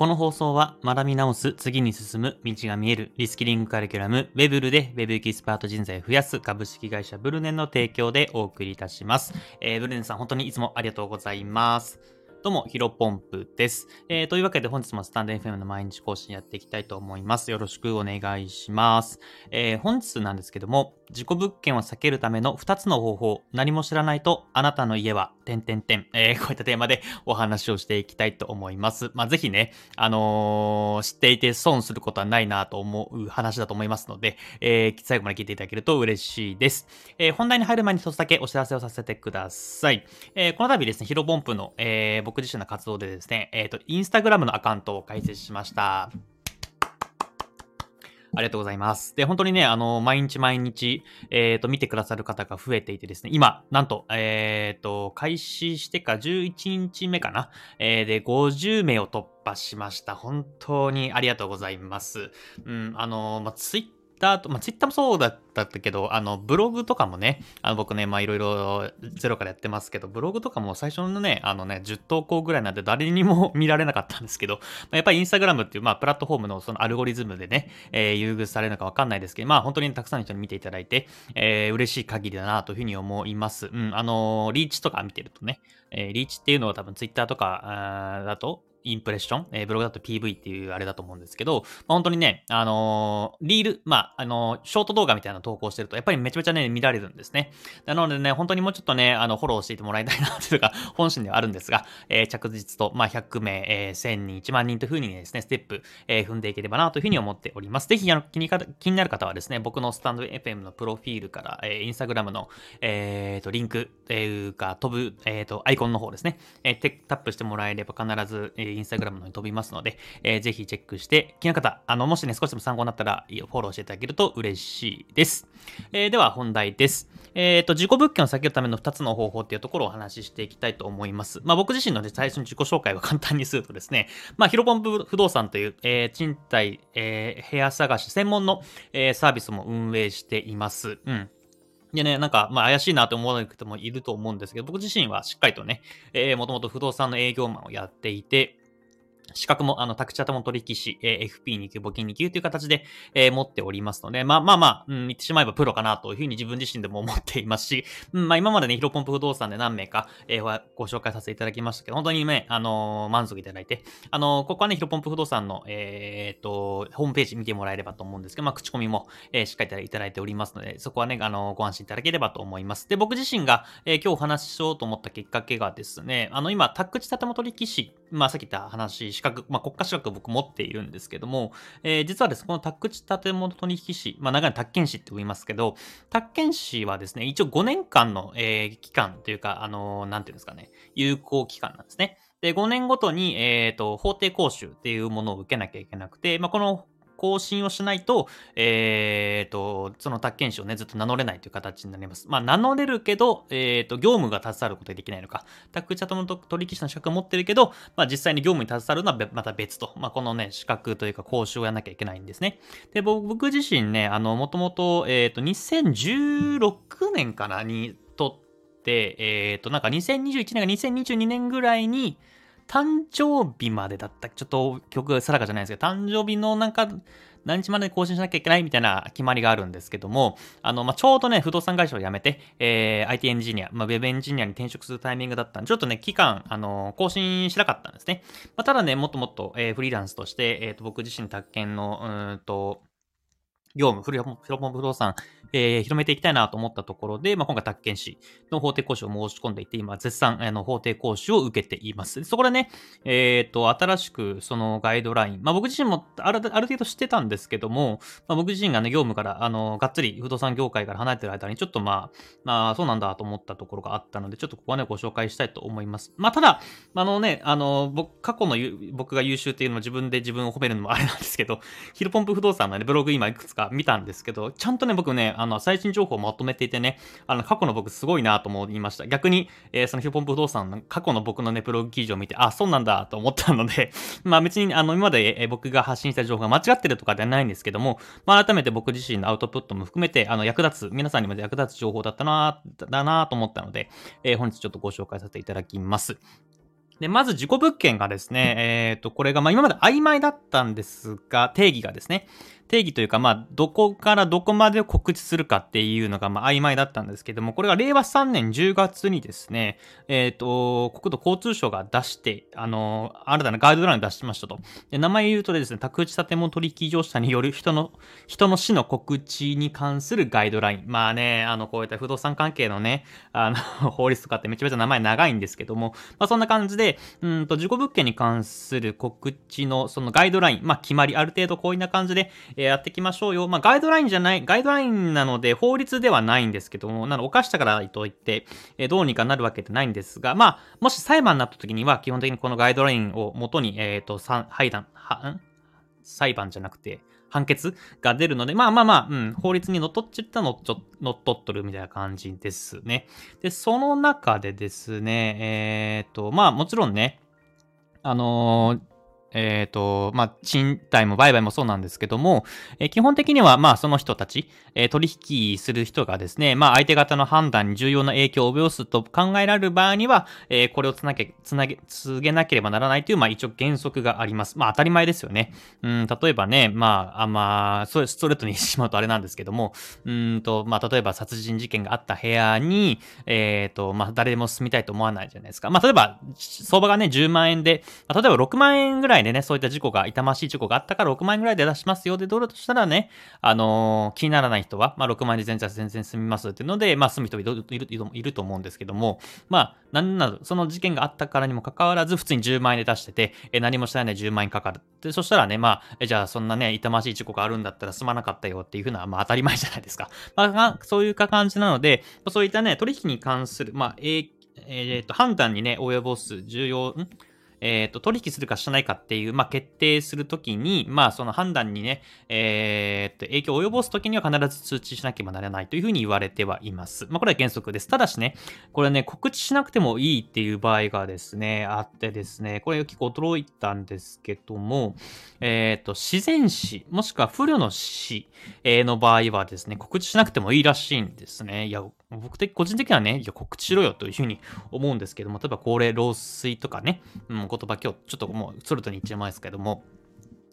この放送は学び直す、次に進む、道が見える、リスキリングカリキュラム、ウェブルで Web エキスパート人材を増やす株式会社ブルネンの提供でお送りいたします。えー、ブルネンさん本当にいつもありがとうございます。どうも、ヒロポンプです。えー、というわけで本日もスタンド FM の毎日更新やっていきたいと思います。よろしくお願いします。えー、本日なんですけども、事故物件を避けるための2つの方法、何も知らないとあなたの家は、点点点、えー、こういったテーマでお話をしていきたいと思います。まあ、ぜひね、あのー、知っていて損することはないなと思う話だと思いますので、えー、最後まで聞いていただけると嬉しいです。えー、本題に入る前に一つだけお知らせをさせてください。えー、この度ですね、ヒロポンプの、えー、僕自身の活動でですね、えっ、ー、と、インスタグラムのアカウントを開設しました。ありがとうございます。で、本当にね、あの、毎日毎日、えっ、ー、と、見てくださる方が増えていてですね、今、なんと、えっ、ー、と、開始してか11日目かな、えー、で、50名を突破しました。本当にありがとうございます。うん、あの、まあ、ツイッターと、まあ、ツイッターもそうだったけど、あの、ブログとかもね、あの、僕ね、まあ、いろいろゼロからやってますけど、ブログとかも最初のね、あのね、10投稿ぐらいなんで誰にも見られなかったんですけど、まあ、やっぱりインスタグラムっていう、まあ、プラットフォームのそのアルゴリズムでね、えー、優遇されるのかわかんないですけど、まあ、本当にたくさんの人に見ていただいて、えー、嬉しい限りだなというふうに思います。うん、あのー、リーチとか見てるとね、えー、リーチっていうのは多分ツイッターとかだと、インプレッション、えー、ブログだと PV っていうあれだと思うんですけど、まあ、本当にね、あのー、リール、まあ、あのー、ショート動画みたいなの投稿してると、やっぱりめちゃめちゃね、見られるんですね。なのでね、本当にもうちょっとね、あの、フォローしていてもらいたいなというか、本心ではあるんですが、えー、着実と、まあ、100名、えー、1000人、1万人というふうにですね、ステップ、えー、踏んでいければなというふうに思っております。ぜひ、あの、気にか気になる方はですね、僕のスタンド FM のプロフィールから、えー、インスタグラムの、えー、と、リンク、えー、か、飛ぶ、えー、と、アイコンの方ですね、えー、タップしてもらえれば必ず、えー、インスタグラムのに飛びますので、えー、ぜひチェックして、気の方、あの、もしね、少しでも参考になったら、フォローしていただけると嬉しいです。えー、では、本題です。えっ、ー、と、自己物件を避けるための2つの方法っていうところをお話ししていきたいと思います。まあ、僕自身の、ね、最初に自己紹介を簡単にするとですね、まあ、ヒロポン不動産という、えー、賃貸、えー、部屋探し専門の、えー、サービスも運営しています。うん。でね、なんか、まあ怪しいなと思わなくてもいると思うんですけど、僕自身はしっかりとね、えー、もともと不動産の営業マンをやっていて、資格も、あの、宅地建物取引士、えー、FP2 級、募金2級という形で、えー、持っておりますので、まあまあまあ、うん、言ってしまえばプロかなというふうに自分自身でも思っていますし、うん、まあ今までね、ヒロポンプ不動産で何名か、えー、ご紹介させていただきましたけど、本当にね、あのー、満足いただいて、あのー、ここはね、ヒロポンプ不動産の、えー、っと、ホームページ見てもらえればと思うんですけど、まあ口コミも、えー、しっかりいただいておりますので、そこはね、あの、ご安心いただければと思います。で、僕自身が、えー、今日お話ししようと思ったきっかけがですね、あの、今、宅地建物取引士、まあさっき言った話、資格、まあ国家資格を僕持っているんですけども、えー、実はですね、この宅地建物取引士、まあ長い宅建士って言いますけど、宅建士はですね、一応5年間の、えー、期間というか、あのー、なんていうんですかね、有効期間なんですね。で、5年ごとに、えっ、ー、と、法定講習っていうものを受けなきゃいけなくて、まあ、この更新をしないと、え、ー、と、その宅建士をね、ずっと名乗れないという形になります。まあ、名乗れるけど、え、ー、と、業務が携わることができないのか、宅地の取引士の資格を持ってるけど、まあ、実際に業務に携わるのはまた別と、まあ、このね、資格というか講習をやらなきゃいけないんですね。で、僕自身ね、あの、もともと、えっ、ー、と、2016年かなにとって、えっ、と、なんか2021年か2022年ぐらいに、誕生日までだったちょっと曲が定かじゃないですけど、誕生日のなんか、何日まで更新しなきゃいけないみたいな決まりがあるんですけども、あの、まあ、ちょうどね、不動産会社を辞めて、えー、IT エンジニア、まあ、ウェブエンジニアに転職するタイミングだったんで、ちょっとね、期間、あの、更新しなかったんですね。まあ、ただね、もっともっと、えー、フリーランスとして、えっ、ー、と、僕自身宅建の、うんと、業務、フルポン不動産、えー、広めていきたいなと思ったところで、まあ、今回、宅建士の法定講師を申し込んでいて、今、絶賛、あの、法定講師を受けています。そこでね、えっ、ー、と、新しく、そのガイドライン、まあ、僕自身もあるある程度知ってたんですけども、まあ、僕自身がね、業務から、あの、がっつり不動産業界から離れてる間に、ちょっとまあ、まあ、そうなんだと思ったところがあったので、ちょっとここはね、ご紹介したいと思います。まあ、ただ、あのね、あの、僕、過去の僕が優秀っていうのも自分で自分を褒めるのもあれなんですけど、ヒルポンプ不動産のね、ブログ今いくつか見たんですけど、ちゃんとね、僕ね、あの、最新情報をまとめていてね、あの、過去の僕すごいなと思いました。逆に、えー、そのヒューポン不動産の過去の僕のね、プログ記事を見て、あ、そうなんだと思ったので まあ別に、あの、今まで、えー、僕が発信した情報が間違ってるとかではないんですけども、まあ改めて僕自身のアウトプットも含めて、あの、役立つ、皆さんにも役立つ情報だったな、だなと思ったので、えー、本日ちょっとご紹介させていただきます。で、まず事故物件がですね、えっ、ー、と、これが、まあ今まで曖昧だったんですが、定義がですね、定義というか、まあ、どこからどこまで告知するかっていうのが、まあ、曖昧だったんですけども、これが令和3年10月にですね、えっ、ー、と、国土交通省が出して、あの、新たなガイドラインを出しましたと。で名前言うとですね、宅地建物取引業者による人の、人の死の告知に関するガイドライン。まあね、あの、こういった不動産関係のね、あの、法律とかってめちゃめちゃ名前長いんですけども、まあ、そんな感じで、うんと、事故物件に関する告知の、そのガイドライン、まあ、決まり、ある程度こういうな感じで、えやっていきましょうよ。まあ、ガイドラインじゃない、ガイドラインなので法律ではないんですけども、なの犯したからといって、えどうにかなるわけってないんですが、まあ、もし裁判になった時には、基本的にこのガイドラインを元に、えっ、ー、と、判断、は、ん？裁判じゃなくて、判決が出るので、まあまあまあ、うん、法律にのっとっちゃったの、ちょ、のっとっとるみたいな感じですね。で、その中でですね、えっ、と、まあもちろんね、あのー、えっ、ー、と、まあ、賃貸も売買もそうなんですけども、えー、基本的には、まあ、その人たち、えー、取引する人がですね、まあ、相手方の判断に重要な影響を及ぼすと考えられる場合には、えこれをつなげ、つなげ、告げなければならないという、まあ、一応原則があります。まあ、当たり前ですよね。うん、例えばね、まあ、あまあ、それ、ストレートにしまうとあれなんですけども、うんと、まあ、例えば殺人事件があった部屋に、えっ、と、まあ、誰でも住みたいと思わないじゃないですか。まあ、例えば、相場がね、10万円で、まあ、例えば6万円ぐらいでね、そういった事故が、痛ましい事故があったから6万円ぐらいで出しますよ。で、どうだとしたらね、あのー、気にならない人は、まあ、6万円で全然全然済みますっていうので、まあ、住む人いるいるいると思うんですけども、まあ、なんなど、その事件があったからにもかかわらず、普通に10万円で出してて、え何もしないで10万円かかる。で、そしたらね、まあ、えじゃあそんなね、痛ましい事故があるんだったら済まなかったよっていうふうな、まあ、当たり前じゃないですか。まあ、そういう感じなので、そういったね、取引に関する、まあ、ええー、と、判断にね、及ぼす重要、ん？えっ、ー、と、取引するかしないかっていう、まあ、決定するときに、まあ、その判断にね、えっ、ー、と、影響を及ぼすときには必ず通知しなければならないというふうに言われてはいます。まあ、これは原則です。ただしね、これね、告知しなくてもいいっていう場合がですね、あってですね、これ結構驚いたんですけども、えっ、ー、と、自然死、もしくは不慮の死の場合はですね、告知しなくてもいいらしいんですね。いや、僕的、個人的にはね、いや、告知しろよというふうに思うんですけども、例えば高齢老衰とかね、うん、言葉今日ちょっともうソルトに言っちゃいますけども、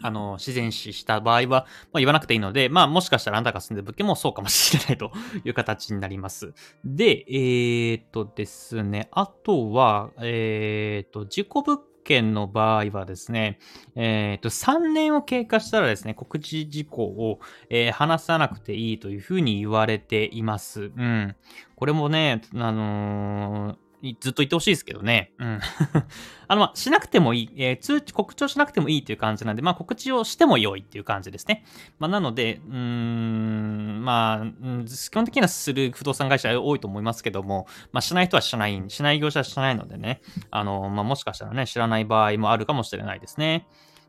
あの、自然死した場合は、まあ、言わなくていいので、まあ、もしかしたらあなたが住んでる物件もそうかもしれないと いう形になります。で、えー、っとですね、あとは、えー、っと、事故物件の場合はですね、えっ、と、3年を経過したらですね、告知事項を、えー、話さなくていいというふうに言われています。うん。これもね、あのーずっと言ってほしいですけどね。うん。あの、まあ、しなくてもいい、えー、通知、告知をしなくてもいいという感じなんで、まあ、告知をしても良いっていう感じですね。まあ、なので、うーん、まあ、基本的にはする不動産会社多いと思いますけども、まあ、しない人はしない、しない業者はしないのでね、あの、まあ、もしかしたらね、知らない場合もあるかもしれないですね。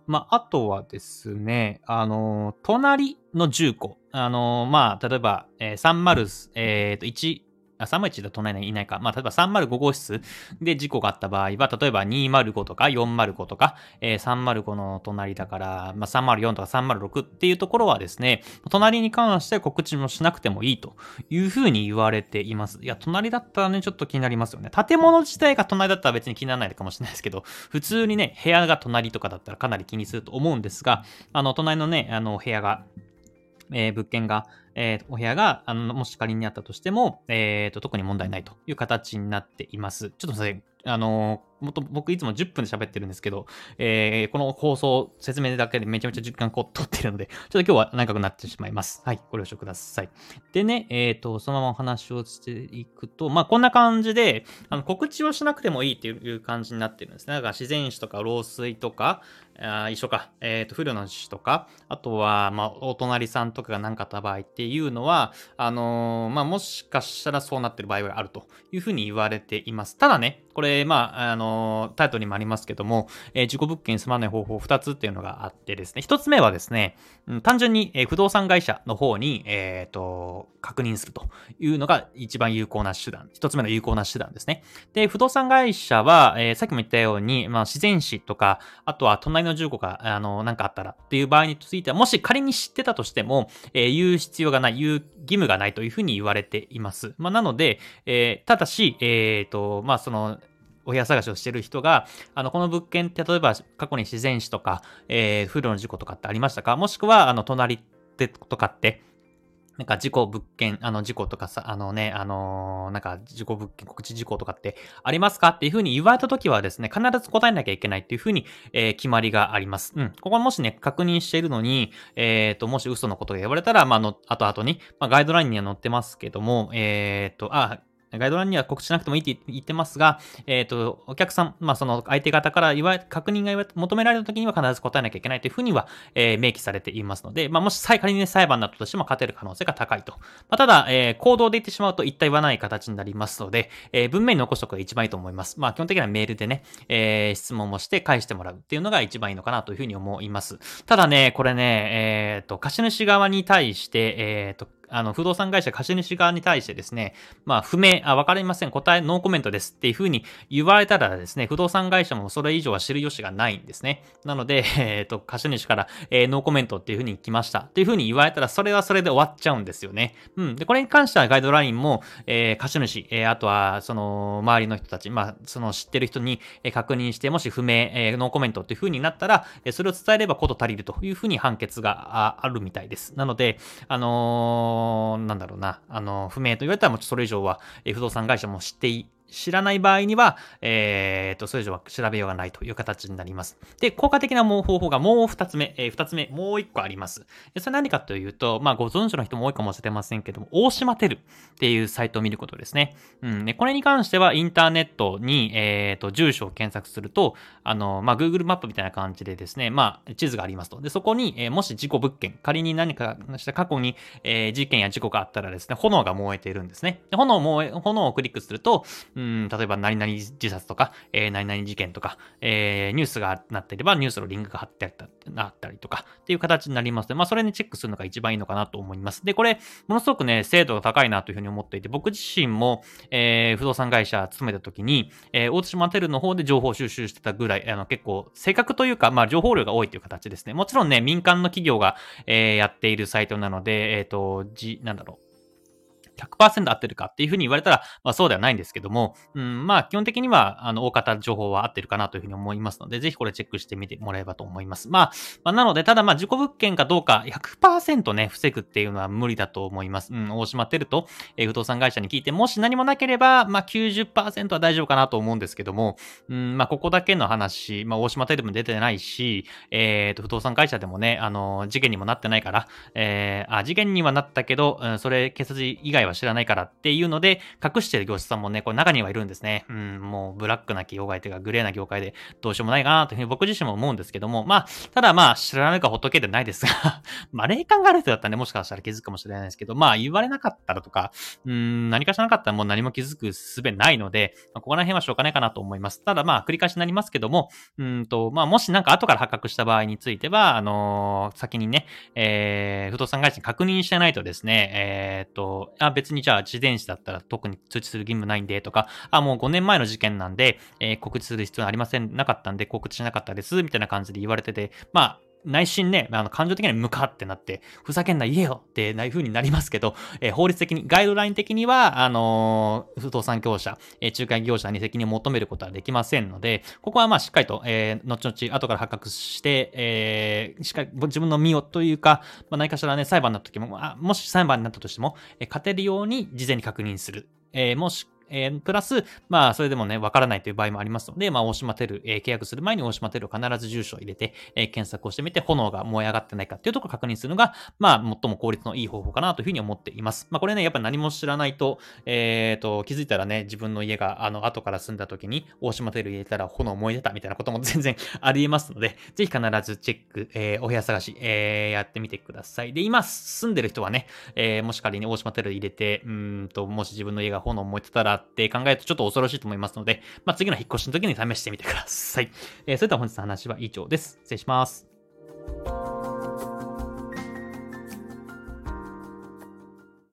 まあ、あとはですね、あの、隣の住戸。あの、まあ、例えば、えー、30、えー、と、1、あ、301だと隣にいないか。まあ、例えば305号室で事故があった場合は、例えば205とか405とか、えー、305の隣だから、まあ、304とか306っていうところはですね、隣に関して告知もしなくてもいいというふうに言われています。いや、隣だったらね、ちょっと気になりますよね。建物自体が隣だったら別に気にならないかもしれないですけど、普通にね、部屋が隣とかだったらかなり気にすると思うんですが、あの、隣のね、あの、部屋が、えー、物件が、えー、お部屋が、あの、もし仮にあったとしても、えっ、ー、と、特に問題ないという形になっています。ちょっとすいません。あのもっと僕いつも10分で喋ってるんですけど、えー、この放送、説明だけでめちゃめちゃ時間こう取ってるので、ちょっと今日は長くなってしまいます。はい、ご了承ください。でね、えっ、ー、と、そのままお話をしていくと、まあ、こんな感じで、あの告知をしなくてもいいっていう感じになってるんですね。だから自然死とか老衰とか、あ一緒か、えっ、ー、と、不慮の死とか、あとは、まあ、お隣さんとかが何かあった場合っていうのは、あのー、まあ、もしかしたらそうなってる場合はあるというふうに言われています。ただね、これ、まあ、あの、タイトルにもありますけども、えー、事故物件に住まない方法2つっていうのがあってですね、1つ目はですね、うん、単純に、え、不動産会社の方に、えっ、ー、と、確認するというのが一番有効な手段、1つ目の有効な手段ですね。で、不動産会社は、えー、さっきも言ったように、まあ、自然死とか、あとは隣の住戸が、あの、なんかあったらっていう場合については、もし仮に知ってたとしても、えー、言う必要がない、言う義務がないというふうに言われています。まあ、なので、え、ただし、えっ、と、まあ、その、お部屋探しをしてる人が、あの、この物件って例えば過去に自然死とか、えー、風呂の事故とかってありましたか？もしくは、あの、隣ってとかって、なんか事故物件、あの事故とかさ、あのね、あのー、なんか事故物件、告知事故とかってありますか？っていうふうに言われたときはですね、必ず答えなきゃいけないっていうふうに、えー、決まりがあります。うん。ここもしね、確認しているのに、えっ、ー、と、もし嘘のことが言われたら、まあ、の、後々に、まあ、ガイドラインには載ってますけども、えっ、と、あ、ガイドラインには告知しなくてもいいって言ってますが、えっ、ー、と、お客さん、まあ、その相手方から言わ確認が求められた時には必ず答えなきゃいけないというふうには、えー、明記されていますので、まあ、もし仮に、ね、裁判だったとしても勝てる可能性が高いと。まあ、ただ、えー、行動で言ってしまうと一体言わない形になりますので、えー、文面に残しておくが一番いいと思います。まあ、基本的にはメールでね、えー、質問もして返してもらうっていうのが一番いいのかなというふうに思います。ただね、これね、えっ、ー、と、貸主側に対して、えっ、ー、と、あの、不動産会社貸主側に対してですね、まあ、不明、あ、わかりません、答え、ノーコメントですっていうふうに言われたらですね、不動産会社もそれ以上は知る由がないんですね。なので、えっ、ー、と、貸主から、えー、ノーコメントっていうふうに来ましたっていうふうに言われたら、それはそれで終わっちゃうんですよね。うん。で、これに関してはガイドラインも、えー、貸主、えー、あとは、その、周りの人たち、まあ、その知ってる人に、確認して、もし不明、えー、ノーコメントっていうふうになったら、それを伝えればこと足りるというふうに判決があるみたいです。なので、あのー、なんだろうな、あの、不明と言われたらもうそれ以上は、え不動産会社も知ってい知らない場合には、え、ー、と、それ以上は調べようがないという形になります。で、効果的な方法がもう二つ目、えー、二つ目、もう一個あります。それ何かというと、まあ、ご存知の人も多いかもしれませんけども、大島テルっていうサイトを見ることですね。うん。で、これに関しては、インターネットに、え、ー、と、住所を検索すると、あの、まあ、Google マップみたいな感じでですね、まあ、地図がありますと。で、そこに、えー、もし事故物件、仮に何かした過去に、えー、事件や事故があったらですね、炎が燃えているんですね。で炎燃え、炎をクリックすると、うん、例えば何々自殺とか、えー、何々事件とか、えー、ニュースがなっていれば、ニュースのリンクが貼ってあったあったりとか、っていう形になりますので、まあ、それにチェックするのが一番いいのかなと思います。で、これ、ものすごくね、精度が高いなというふうに思っていて、僕自身も、えー、不動産会社勤めた時に、えー、大津島テルの方で情報収集してたぐらい、あの、結構、正確というか、まあ、情報量が多いという形ですね。もちろんね、民間の企業が、えー、やっているサイトなので、えっ、ー、と、じ、なんだろう。100%合ってるかっていうふうに言われたら、まあそうではないんですけども、うん、まあ基本的には、あの、大方情報は合ってるかなというふうに思いますので、ぜひこれチェックしてみてもらえばと思います。まあ、まあ、なので、ただまあ事故物件かどうか100%ね、防ぐっていうのは無理だと思います。うん、大島てると、えー、不動産会社に聞いて、もし何もなければ、まあ90%は大丈夫かなと思うんですけども、うん、まあここだけの話、まあ大島テルも出てないし、えっ、ー、と、不動産会社でもね、あの、事件にもなってないから、えー、あ、事件にはなったけど、うん、それ、警察以外はは知らないからっていうので、隠してる業者さんもね、これ中にはいるんですね。うん、もうブラックな業界というか、グレーな業界でどうしようもないかなというふうに僕自身も思うんですけども、まあ、ただまあ、知らないか仏でないですが まあ、霊感がある人だったらね、もしかしたら気づくかもしれないですけど、まあ、言われなかったらとか、うん、何かしらなかったらもう何も気づく術ないので、まあ、ここら辺はしょうがないかなと思います。ただまあ、繰り返しになりますけども、うんと、まあ、もしなんか後から発覚した場合については、あのー、先にね、えー、不動産会社に確認してないとですね、えー、っと、あ、別にじゃあ、自転車だったら特に通知する義務ないんでとか、あ、もう5年前の事件なんで、えー、告知する必要ありません、なかったんで告知しなかったです、みたいな感じで言われてて、まあ、内心ね、あの感情的には向かってなって、ふざけんな言えよってないう風になりますけど、えー、法律的に、ガイドライン的には、あのー、不動産業者、えー、仲介業者に責任を求めることはできませんので、ここはまあしっかりと、え、後々後から発覚して、えー、しっかり自分の身をというか、まあ、何かしらね、裁判になった時も、あもし裁判になったとしても、え、勝てるように事前に確認する。え、もしえー、プラス、まあ、それでもね、わからないという場合もありますので、まあ、大島テル、えー、契約する前に大島テルを必ず住所を入れて、えー、検索をしてみて、炎が燃え上がってないかっていうところを確認するのが、まあ、最も効率のいい方法かなというふうに思っています。まあ、これね、やっぱり何も知らないと、えっ、ー、と、気づいたらね、自分の家が、あの、後から住んだ時に、大島テル入れたら炎燃えてたみたいなことも 全然あり得ますので、ぜひ必ずチェック、えー、お部屋探し、えー、やってみてください。で、今住んでる人はね、えー、もし仮に大島テル入れて、うんと、もし自分の家が炎燃えてたらって考えるとちょっと恐ろしいと思いますので、まあ、次の引っ越しの時に試してみてください。えー、それでは本日の話は以上です。失礼します。